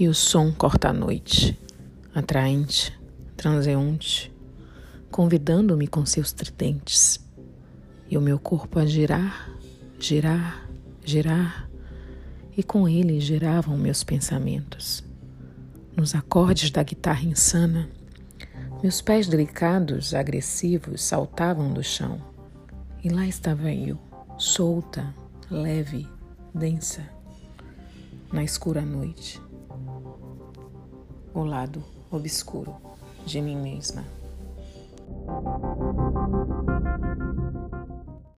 E o som corta a noite, atraente, transeunte, convidando-me com seus tridentes, e o meu corpo a girar, girar, girar, e com ele giravam meus pensamentos. Nos acordes da guitarra insana, meus pés delicados, agressivos, saltavam do chão. E lá estava eu, solta, leve, densa, na escura noite. O lado obscuro de mim mesma.